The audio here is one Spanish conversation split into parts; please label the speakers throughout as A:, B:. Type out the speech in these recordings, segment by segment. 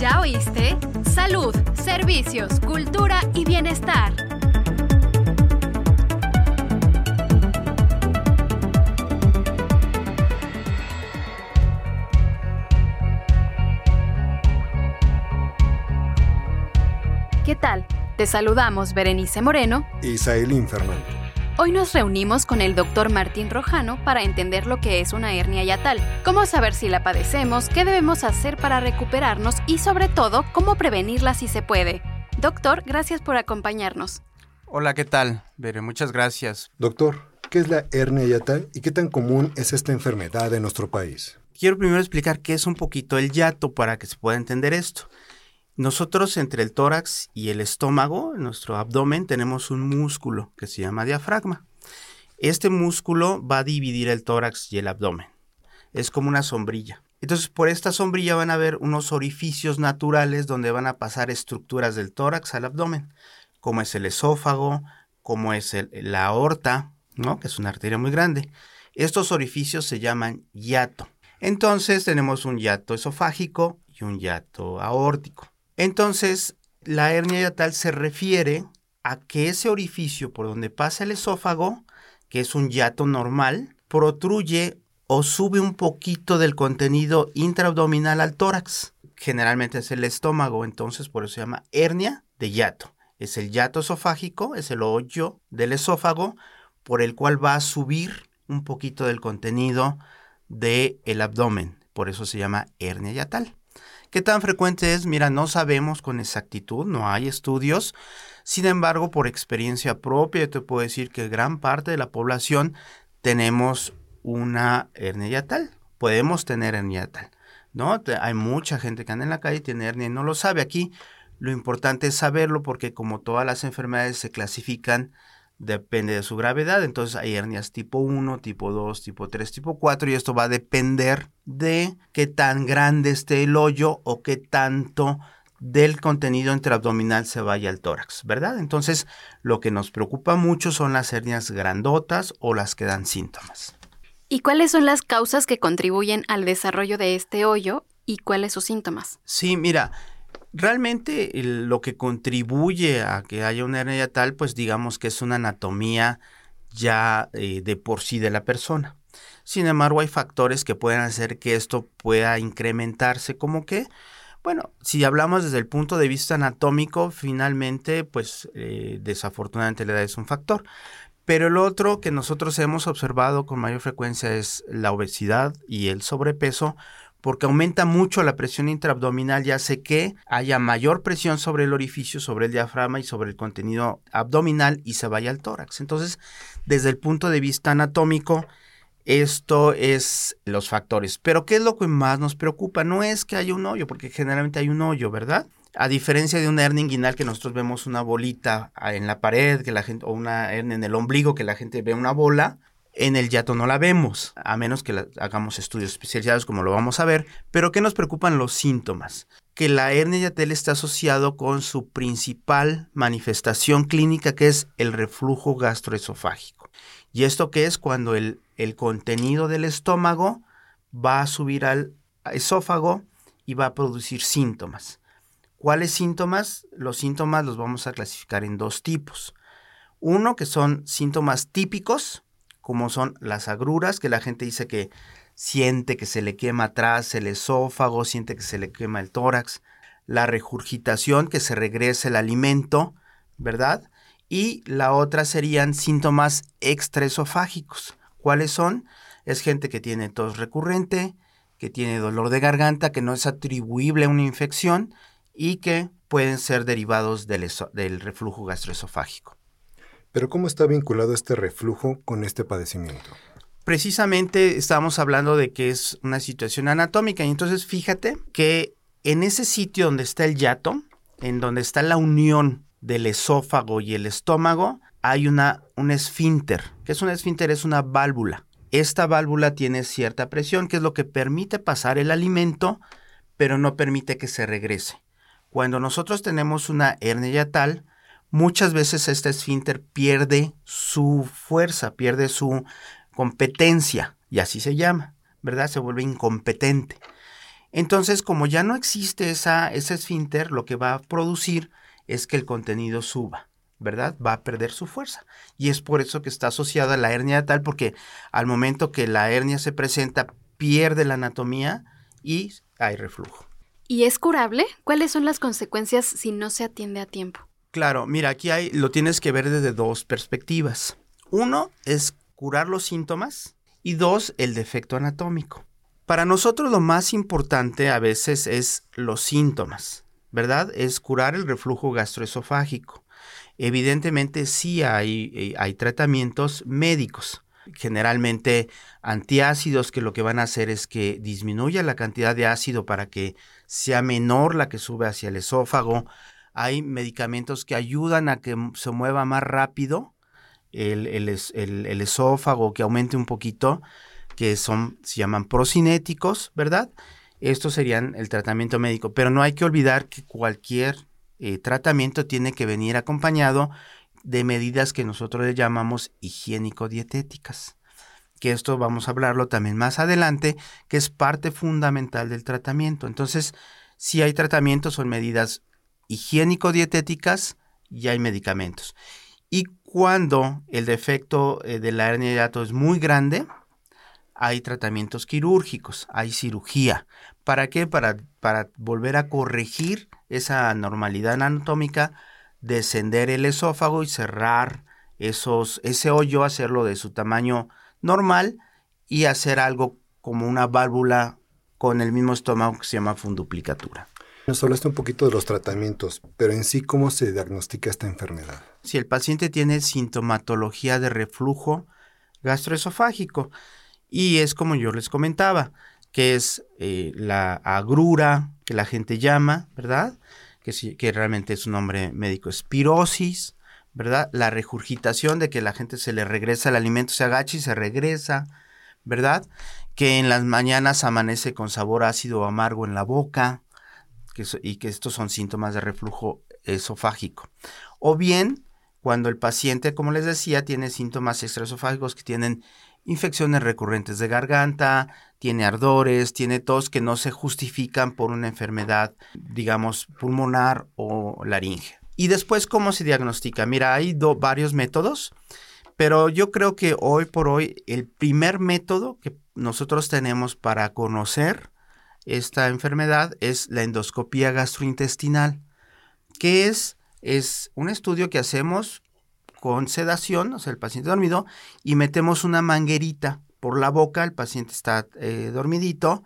A: ¿Ya oíste? Salud, servicios, cultura y bienestar. ¿Qué tal? Te saludamos Berenice Moreno
B: y Sailín Fernando.
A: Hoy nos reunimos con el doctor Martín Rojano para entender lo que es una hernia yatal, cómo saber si la padecemos, qué debemos hacer para recuperarnos y sobre todo cómo prevenirla si se puede. Doctor, gracias por acompañarnos.
C: Hola, ¿qué tal? Bere, muchas gracias.
B: Doctor, ¿qué es la hernia yatal y qué tan común es esta enfermedad en nuestro país?
C: Quiero primero explicar qué es un poquito el yato para que se pueda entender esto. Nosotros entre el tórax y el estómago, en nuestro abdomen, tenemos un músculo que se llama diafragma. Este músculo va a dividir el tórax y el abdomen. Es como una sombrilla. Entonces, por esta sombrilla van a haber unos orificios naturales donde van a pasar estructuras del tórax al abdomen, como es el esófago, como es la aorta, ¿no? que es una arteria muy grande. Estos orificios se llaman yato. Entonces, tenemos un yato esofágico y un yato aórtico. Entonces, la hernia yatal se refiere a que ese orificio por donde pasa el esófago, que es un yato normal, protruye o sube un poquito del contenido intraabdominal al tórax. Generalmente es el estómago, entonces por eso se llama hernia de yato. Es el yato esofágico, es el hoyo del esófago por el cual va a subir un poquito del contenido del el abdomen. Por eso se llama hernia yatal. ¿Qué tan frecuente es? Mira, no sabemos con exactitud, no hay estudios. Sin embargo, por experiencia propia, te puedo decir que gran parte de la población tenemos una hernia yatal. Podemos tener hernia yatal. ¿no? Hay mucha gente que anda en la calle y tiene hernia y no lo sabe. Aquí lo importante es saberlo porque como todas las enfermedades se clasifican depende de su gravedad. Entonces hay hernias tipo 1, tipo 2, tipo 3, tipo 4 y esto va a depender de qué tan grande esté el hoyo o qué tanto del contenido intraabdominal se vaya al tórax, ¿verdad? Entonces lo que nos preocupa mucho son las hernias grandotas o las que dan síntomas.
A: ¿Y cuáles son las causas que contribuyen al desarrollo de este hoyo y cuáles sus síntomas?
C: Sí, mira, Realmente lo que contribuye a que haya una hernia tal, pues digamos que es una anatomía ya eh, de por sí de la persona. Sin embargo, hay factores que pueden hacer que esto pueda incrementarse, como que, bueno, si hablamos desde el punto de vista anatómico, finalmente, pues eh, desafortunadamente la edad es un factor. Pero el otro que nosotros hemos observado con mayor frecuencia es la obesidad y el sobrepeso, porque aumenta mucho la presión intraabdominal y hace que haya mayor presión sobre el orificio, sobre el diafragma y sobre el contenido abdominal y se vaya al tórax. Entonces, desde el punto de vista anatómico, esto es los factores. Pero ¿qué es lo que más nos preocupa? No es que haya un hoyo, porque generalmente hay un hoyo, ¿verdad? A diferencia de una hernia inguinal que nosotros vemos una bolita en la pared, que la gente, o una hernia en el ombligo que la gente ve una bola, en el yato no la vemos, a menos que hagamos estudios especializados como lo vamos a ver. Pero ¿qué nos preocupan los síntomas? Que la hernia yatal está asociado con su principal manifestación clínica que es el reflujo gastroesofágico. ¿Y esto qué es? Cuando el, el contenido del estómago va a subir al esófago y va a producir síntomas. ¿Cuáles síntomas? Los síntomas los vamos a clasificar en dos tipos. Uno que son síntomas típicos, como son las agruras, que la gente dice que siente que se le quema atrás el esófago, siente que se le quema el tórax, la regurgitación, que se regrese el alimento, ¿verdad? Y la otra serían síntomas extraesofágicos. ¿Cuáles son? Es gente que tiene tos recurrente, que tiene dolor de garganta, que no es atribuible a una infección y que pueden ser derivados del, del reflujo gastroesofágico.
B: Pero ¿cómo está vinculado este reflujo con este padecimiento?
C: Precisamente estamos hablando de que es una situación anatómica y entonces fíjate que en ese sitio donde está el yato, en donde está la unión del esófago y el estómago, hay una, un esfínter. ¿Qué es un esfínter? Es una válvula. Esta válvula tiene cierta presión, que es lo que permite pasar el alimento, pero no permite que se regrese. Cuando nosotros tenemos una hernia yatal, muchas veces este esfínter pierde su fuerza, pierde su competencia, y así se llama, ¿verdad? Se vuelve incompetente. Entonces, como ya no existe esa, ese esfínter, lo que va a producir es que el contenido suba. ¿verdad? Va a perder su fuerza. Y es por eso que está asociada a la hernia tal, porque al momento que la hernia se presenta, pierde la anatomía y hay reflujo.
A: ¿Y es curable? ¿Cuáles son las consecuencias si no se atiende a tiempo?
C: Claro, mira, aquí hay, lo tienes que ver desde dos perspectivas. Uno es curar los síntomas y dos, el defecto anatómico. Para nosotros lo más importante a veces es los síntomas, ¿verdad? Es curar el reflujo gastroesofágico. Evidentemente sí hay, eh, hay tratamientos médicos, generalmente antiácidos que lo que van a hacer es que disminuya la cantidad de ácido para que sea menor la que sube hacia el esófago. Hay medicamentos que ayudan a que se mueva más rápido el, el esófago, que aumente un poquito, que son, se llaman procinéticos, ¿verdad? Estos serían el tratamiento médico, pero no hay que olvidar que cualquier eh, tratamiento tiene que venir acompañado de medidas que nosotros le llamamos higiénico-dietéticas. Que esto vamos a hablarlo también más adelante, que es parte fundamental del tratamiento. Entonces, si hay tratamientos, son medidas higiénico-dietéticas y hay medicamentos. Y cuando el defecto eh, de la hernia de hiato es muy grande, hay tratamientos quirúrgicos, hay cirugía. ¿Para qué? Para, para volver a corregir esa normalidad anatómica, descender el esófago y cerrar esos, ese hoyo, hacerlo de su tamaño normal y hacer algo como una válvula con el mismo estómago que se llama funduplicatura.
B: Nos hablaste un poquito de los tratamientos, pero en sí, ¿cómo se diagnostica esta enfermedad?
C: Si el paciente tiene sintomatología de reflujo gastroesofágico, y es como yo les comentaba, que es eh, la agrura que la gente llama, ¿verdad? Que, que realmente es un nombre médico, espirosis, ¿verdad? La regurgitación de que la gente se le regresa el alimento, se agacha y se regresa, ¿verdad? Que en las mañanas amanece con sabor ácido o amargo en la boca, y que estos son síntomas de reflujo esofágico. O bien, cuando el paciente, como les decía, tiene síntomas extraesofágicos que tienen infecciones recurrentes de garganta, tiene ardores, tiene tos que no se justifican por una enfermedad, digamos, pulmonar o laringe. Y después, ¿cómo se diagnostica? Mira, hay varios métodos, pero yo creo que hoy por hoy el primer método que nosotros tenemos para conocer esta enfermedad es la endoscopía gastrointestinal, que es, es un estudio que hacemos con sedación, o sea, el paciente dormido, y metemos una manguerita por la boca, el paciente está eh, dormidito.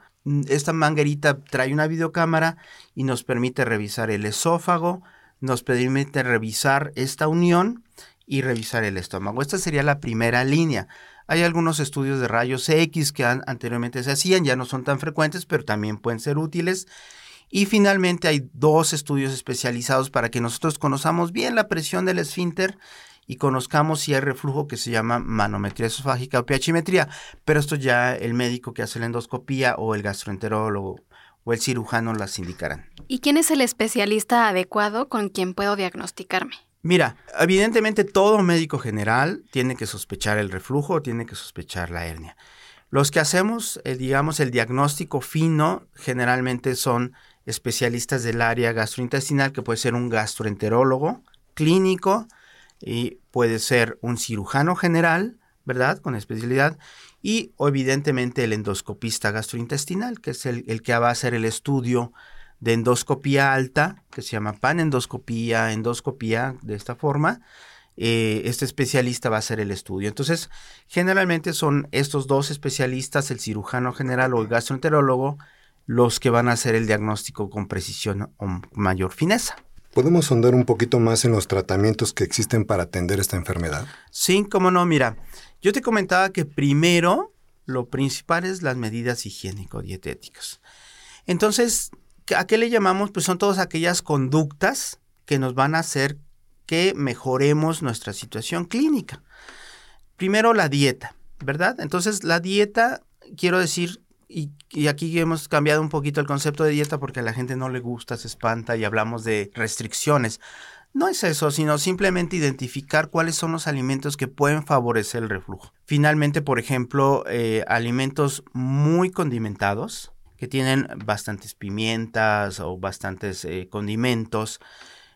C: Esta manguerita trae una videocámara y nos permite revisar el esófago, nos permite revisar esta unión y revisar el estómago. Esta sería la primera línea. Hay algunos estudios de rayos X que anteriormente se hacían, ya no son tan frecuentes, pero también pueden ser útiles. Y finalmente hay dos estudios especializados para que nosotros conozcamos bien la presión del esfínter y conozcamos si hay reflujo que se llama manometría esofágica o pHimetría, pero esto ya el médico que hace la endoscopía o el gastroenterólogo o el cirujano las indicarán.
A: ¿Y quién es el especialista adecuado con quien puedo diagnosticarme?
C: Mira, evidentemente todo médico general tiene que sospechar el reflujo, tiene que sospechar la hernia. Los que hacemos, eh, digamos, el diagnóstico fino generalmente son especialistas del área gastrointestinal, que puede ser un gastroenterólogo clínico, y puede ser un cirujano general, ¿verdad? Con especialidad, y evidentemente el endoscopista gastrointestinal, que es el, que va a hacer el estudio de endoscopía alta, que se llama panendoscopía, endoscopía, de esta forma. Eh, este especialista va a hacer el estudio. Entonces, generalmente son estos dos especialistas, el cirujano general o el gastroenterólogo, los que van a hacer el diagnóstico con precisión o mayor fineza.
B: ¿Podemos sondar un poquito más en los tratamientos que existen para atender esta enfermedad?
C: Sí, cómo no. Mira, yo te comentaba que primero lo principal es las medidas higiénico-dietéticas. Entonces, ¿a qué le llamamos? Pues son todas aquellas conductas que nos van a hacer que mejoremos nuestra situación clínica. Primero la dieta, ¿verdad? Entonces, la dieta, quiero decir, y, aquí hemos cambiado un poquito el concepto de dieta porque a la gente no le gusta, se espanta y hablamos de restricciones. No es eso, sino simplemente identificar cuáles son los alimentos que pueden favorecer el reflujo. Finalmente, por ejemplo, eh, alimentos muy condimentados, que tienen bastantes pimientas o bastantes eh, condimentos.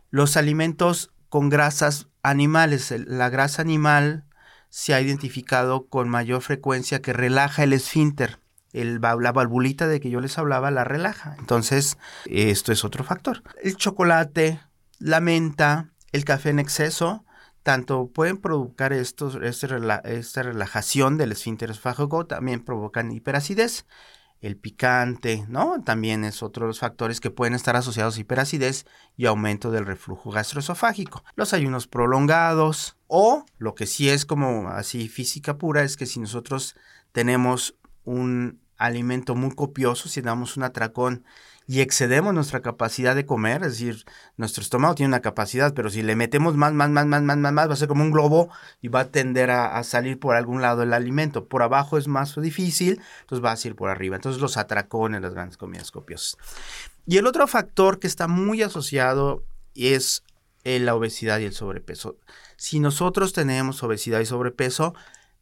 C: Los alimentos con grasas animales, la grasa animal se ha identificado con mayor frecuencia que relaja el esfínter. El, la valvulita de que yo les hablaba la relaja. Entonces, esto es otro factor. El chocolate, la menta, el café en exceso, tanto pueden provocar estos, este esta relajación del esfínter esofágico, también provocan hiperacidez. El picante, ¿no? También es otro de los factores que pueden estar asociados a hiperacidez y aumento del reflujo gastroesofágico. Los ayunos prolongados o lo que sí es como así física pura es que si nosotros tenemos un alimento muy copioso, si damos un atracón y excedemos nuestra capacidad de comer, es decir, nuestro estómago tiene una capacidad, pero si le metemos más, más, más, más, más, más, más, va a ser como un globo y va a tender a, salir por algún lado el alimento. Por abajo es más difícil, entonces va a ir por arriba. Entonces los atracones, las grandes comidas copiosas. Y el otro factor que está muy asociado es la obesidad y el sobrepeso. Si nosotros tenemos obesidad y sobrepeso,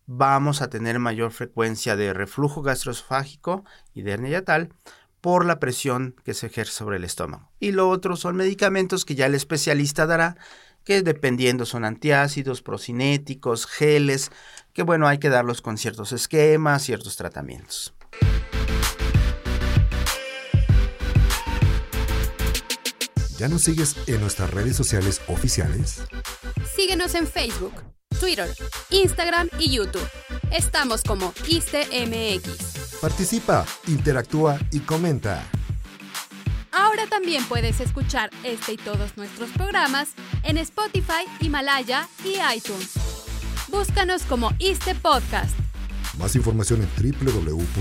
C: vamos a tener mayor frecuencia de reflujo gastroesofágico y de hernia yatal por la presión que se ejerce sobre el estómago. Y lo otro son medicamentos que ya el especialista dará, que dependiendo son antiácidos, procinéticos, geles, que bueno, hay que darlos con ciertos esquemas, ciertos tratamientos.
B: ¿Ya nos sigues en nuestras redes sociales oficiales?
A: Síguenos en Facebook, Twitter, Instagram y YouTube. Estamos como ISTMX.
B: Participa, interactúa y comenta.
A: Ahora también puedes escuchar este y todos nuestros programas en Spotify, Himalaya y iTunes. Búscanos como ISTE Podcast.
B: Más información en www.go.mx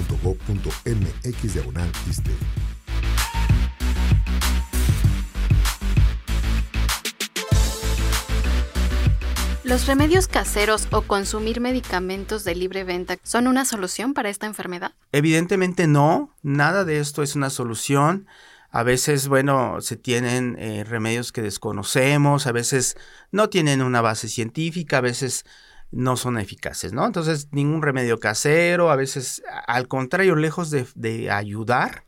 A: ¿Los remedios caseros o consumir medicamentos de libre venta son una solución para esta enfermedad?
C: Evidentemente no, nada de esto es una solución. A veces, bueno, se tienen eh, remedios que desconocemos, a veces no tienen una base científica, a veces no son eficaces, ¿no? Entonces, ningún remedio casero, a veces, al contrario, lejos de, ayudar,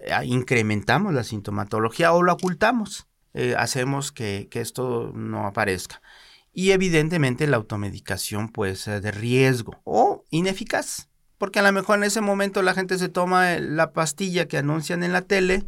C: eh, incrementamos la sintomatología o lo ocultamos, eh, hacemos que esto no aparezca. Y evidentemente la automedicación puede ser de riesgo o ineficaz, porque a lo mejor en ese momento la gente se toma la pastilla que anuncian en la tele,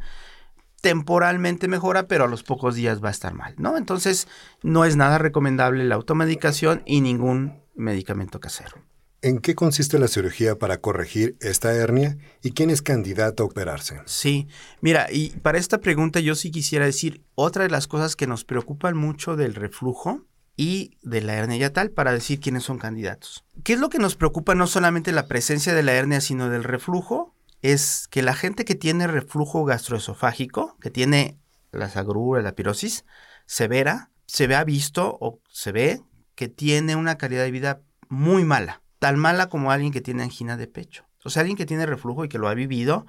C: temporalmente mejora, pero a los pocos días va a estar mal, ¿no? Entonces, no es nada recomendable la automedicación y ningún medicamento casero.
B: ¿En qué consiste la cirugía para corregir esta hernia y quién es candidato a operarse?
C: Sí, mira, y para esta pregunta yo sí quisiera decir, otra de las cosas que nos preocupan mucho del reflujo y de la hernia yatal para decir quiénes son candidatos. ¿Qué es lo que nos preocupa no solamente la presencia de la hernia, sino del reflujo? Es que la gente que tiene reflujo gastroesofágico, que tiene las agruras, la pirosis severa, se ve visto o se ve que tiene una calidad de vida muy mala, tan mala como alguien que tiene angina de pecho. O sea, alguien que tiene reflujo y que lo ha vivido,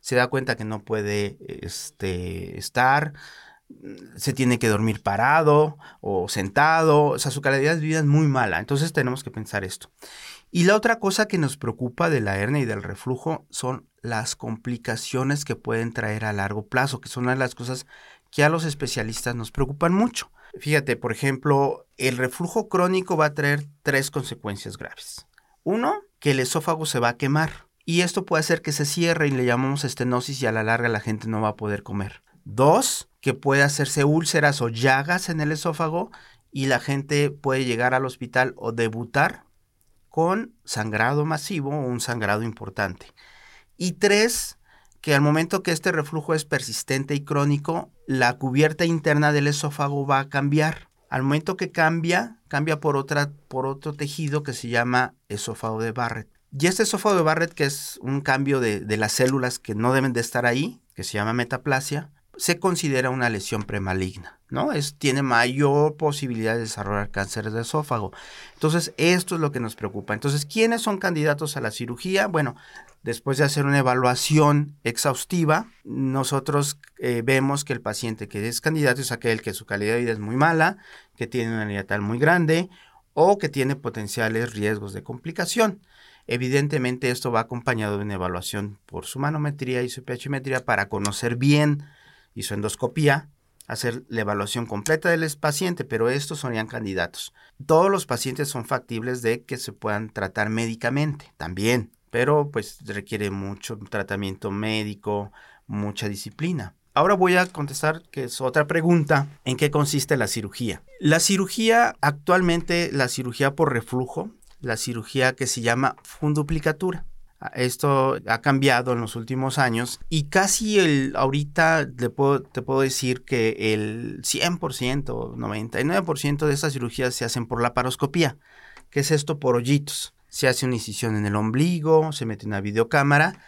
C: se da cuenta que no puede este, estar, se tiene que dormir parado o sentado, o sea, su calidad de vida es muy mala, entonces tenemos que pensar esto. Y la otra cosa que nos preocupa de la hernia y del reflujo son las complicaciones que pueden traer a largo plazo, que son una de las cosas que a los especialistas nos preocupan mucho. Fíjate, por ejemplo, el reflujo crónico va a traer tres consecuencias graves. Uno, que el esófago se va a quemar. Y esto puede hacer que se cierre y le llamamos estenosis y a la larga la gente no va a poder comer. Dos, que puede hacerse úlceras o llagas en el esófago y la gente puede llegar al hospital o debutar con sangrado masivo o un sangrado importante. Y tres, que al momento que este reflujo es persistente y crónico, la cubierta interna del esófago va a cambiar. Al momento que cambia, cambia por, otra, por otro tejido que se llama esófago de Barrett. Y este esófago de Barrett, que es un cambio de, de las células que no deben de estar ahí, que se llama metaplasia, se considera una lesión premaligna, ¿no? Es, tiene mayor posibilidad de desarrollar cáncer de esófago. Entonces, esto es lo que nos preocupa. Entonces, ¿quiénes son candidatos a la cirugía? Bueno, después de hacer una evaluación exhaustiva, nosotros eh, vemos que el paciente que es candidato es aquel que su calidad de vida es muy mala, que tiene una tal muy grande o que tiene potenciales riesgos de complicación. Evidentemente esto va acompañado de una evaluación por su manometría y su pHmetría para conocer bien su endoscopía, hacer la evaluación completa del paciente, pero estos serían candidatos. Todos los pacientes son factibles de que se puedan tratar médicamente también, pero pues requiere mucho tratamiento médico, mucha disciplina. Ahora voy a contestar, que es otra pregunta, ¿en qué consiste la cirugía? La cirugía, actualmente la cirugía por reflujo, la cirugía que se llama funduplicatura. Esto ha cambiado en los últimos años y casi el, ahorita te puedo, te puedo decir que el 100%, 99% de estas cirugías se hacen por la paroscopía. ¿Qué es esto por hoyitos? Se hace una incisión en el ombligo, se mete una videocámara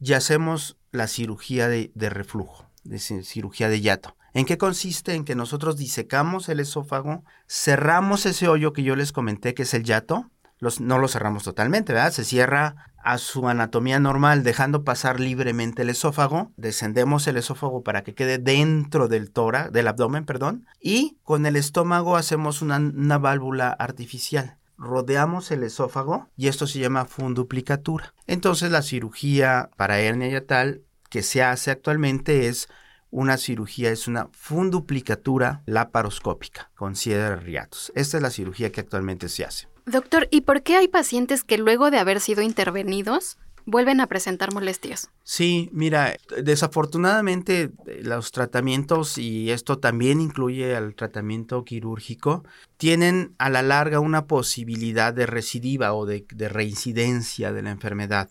C: y hacemos la cirugía de reflujo de cirugía de yato. ¿En qué consiste? En que nosotros disecamos el esófago, cerramos ese hoyo que yo les comenté que es el yato, los, no lo cerramos totalmente, ¿verdad? Se cierra a su anatomía normal, dejando pasar libremente el esófago, descendemos el esófago para que quede dentro del tórax, del abdomen, perdón, y con el estómago hacemos una, una válvula artificial rodeamos el esófago y esto se llama funduplicatura. Entonces la cirugía para hernia yatal que se hace actualmente es una cirugía, es una funduplicatura laparoscópica con cierre de riatos. Esta es la cirugía que actualmente se hace.
A: Doctor, ¿y por qué hay pacientes que luego de haber sido intervenidos vuelven a presentar molestias?
C: Sí, mira, desafortunadamente los tratamientos, y esto también incluye al tratamiento quirúrgico, tienen a la larga una posibilidad de recidiva o de, de reincidencia de la enfermedad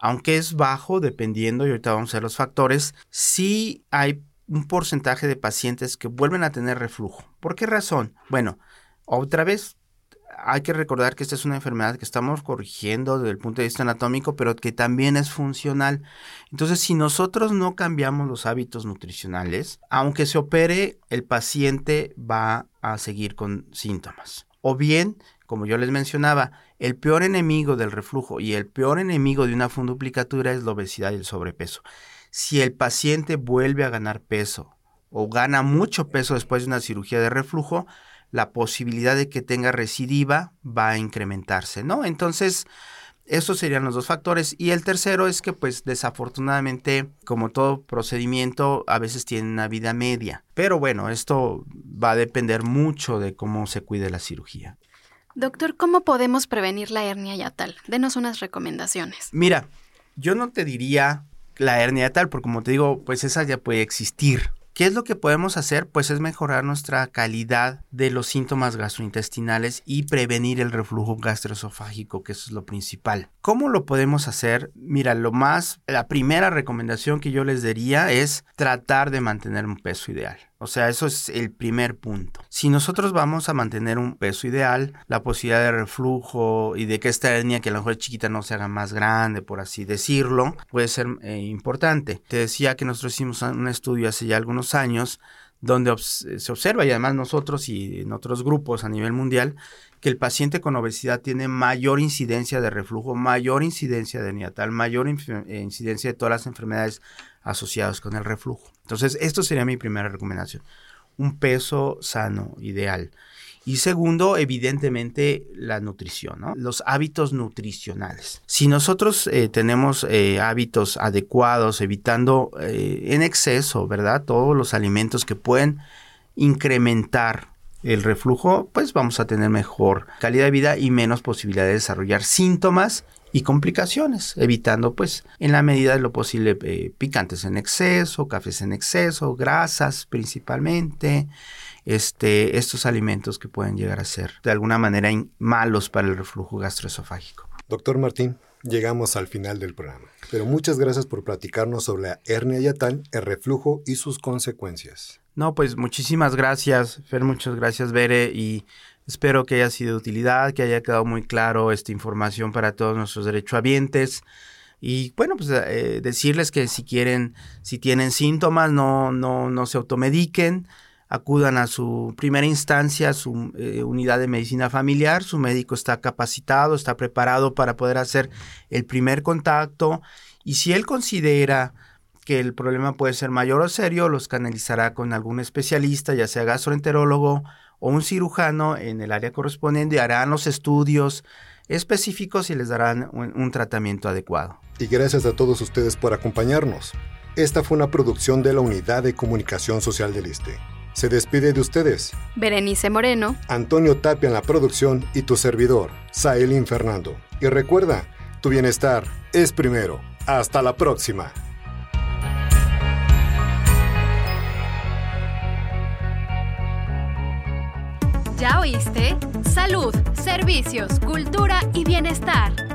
C: aunque es bajo, dependiendo, y ahorita vamos a ver los factores, sí hay un porcentaje de pacientes que vuelven a tener reflujo. ¿Por qué razón? Bueno, otra vez hay que recordar que esta es una enfermedad que estamos corrigiendo desde el punto de vista anatómico, pero que también es funcional. Entonces, si nosotros no cambiamos los hábitos nutricionales, aunque se opere, el paciente va a seguir con síntomas. O bien, como yo les mencionaba, el peor enemigo del reflujo y el peor enemigo de una funduplicatura es la obesidad y el sobrepeso. Si el paciente vuelve a ganar peso o gana mucho peso después de una cirugía de reflujo, la posibilidad de que tenga recidiva va a incrementarse, ¿no? Entonces, esos serían los dos factores. Y el tercero es que, pues, desafortunadamente, como todo procedimiento, a veces tiene una vida media. Pero bueno, esto va a depender mucho de cómo se cuide la cirugía.
A: Doctor, ¿cómo podemos prevenir la hernia yatal? Denos unas recomendaciones.
C: Mira, yo no te diría la hernia yatal, porque como te digo, pues esa ya puede existir. ¿Qué es lo que podemos hacer? Pues es mejorar nuestra calidad de los síntomas gastrointestinales y prevenir el reflujo gastroesofágico, que eso es lo principal. ¿Cómo lo podemos hacer? Mira, lo más, la primera recomendación que yo les daría es tratar de mantener un peso ideal. O sea, eso es el primer punto. Si nosotros vamos a mantener un peso ideal, la posibilidad de reflujo y de que esta hernia, que a lo mejor chiquita, no se haga más grande, por así decirlo, puede ser eh, importante. Te decía que nosotros hicimos un estudio hace ya algunos años donde se observa, y además nosotros y en otros grupos a nivel mundial, que el paciente con obesidad tiene mayor incidencia de reflujo, mayor incidencia de neonatal, mayor eh, incidencia de todas las enfermedades asociadas con el reflujo. Entonces, esto sería mi primera recomendación. Un peso sano, ideal. Y segundo, evidentemente, la nutrición. Los hábitos nutricionales. Si nosotros eh, tenemos eh, hábitos adecuados, evitando en exceso, ¿verdad? Todos los alimentos que pueden incrementar el reflujo, pues vamos a tener mejor calidad de vida y menos posibilidad de desarrollar síntomas y complicaciones, evitando pues en la medida de lo posible eh, picantes en exceso, cafés en exceso, grasas principalmente, este, estos alimentos que pueden llegar a ser de alguna manera malos para el reflujo gastroesofágico.
B: Doctor Martín, llegamos al final del programa, pero muchas gracias por platicarnos sobre la hernia yatal, el reflujo y sus consecuencias.
C: No, pues muchísimas gracias, Fer, muchas gracias, Bere, y espero que haya sido de utilidad, que haya quedado muy claro esta información para todos nuestros derechohabientes. Y bueno, pues eh, decirles que si quieren, si tienen síntomas, no, no, no se automediquen, acudan a su primera instancia, a su eh, unidad de medicina familiar, su médico está capacitado, está preparado para poder hacer el primer contacto y si él considera que el problema puede ser mayor o serio, los canalizará con algún especialista, ya sea gastroenterólogo o un cirujano en el área correspondiente, harán los estudios específicos y les darán un, un tratamiento adecuado.
B: Y gracias a todos ustedes por acompañarnos. Esta fue una producción de la Unidad de Comunicación Social del ISTE. Se despide de ustedes.
A: Berenice Moreno.
B: Antonio Tapia en la producción y tu servidor, Saelin Fernando. Y recuerda, tu bienestar es primero. Hasta la próxima.
A: ¿Ya oíste? Salud, servicios, cultura y bienestar.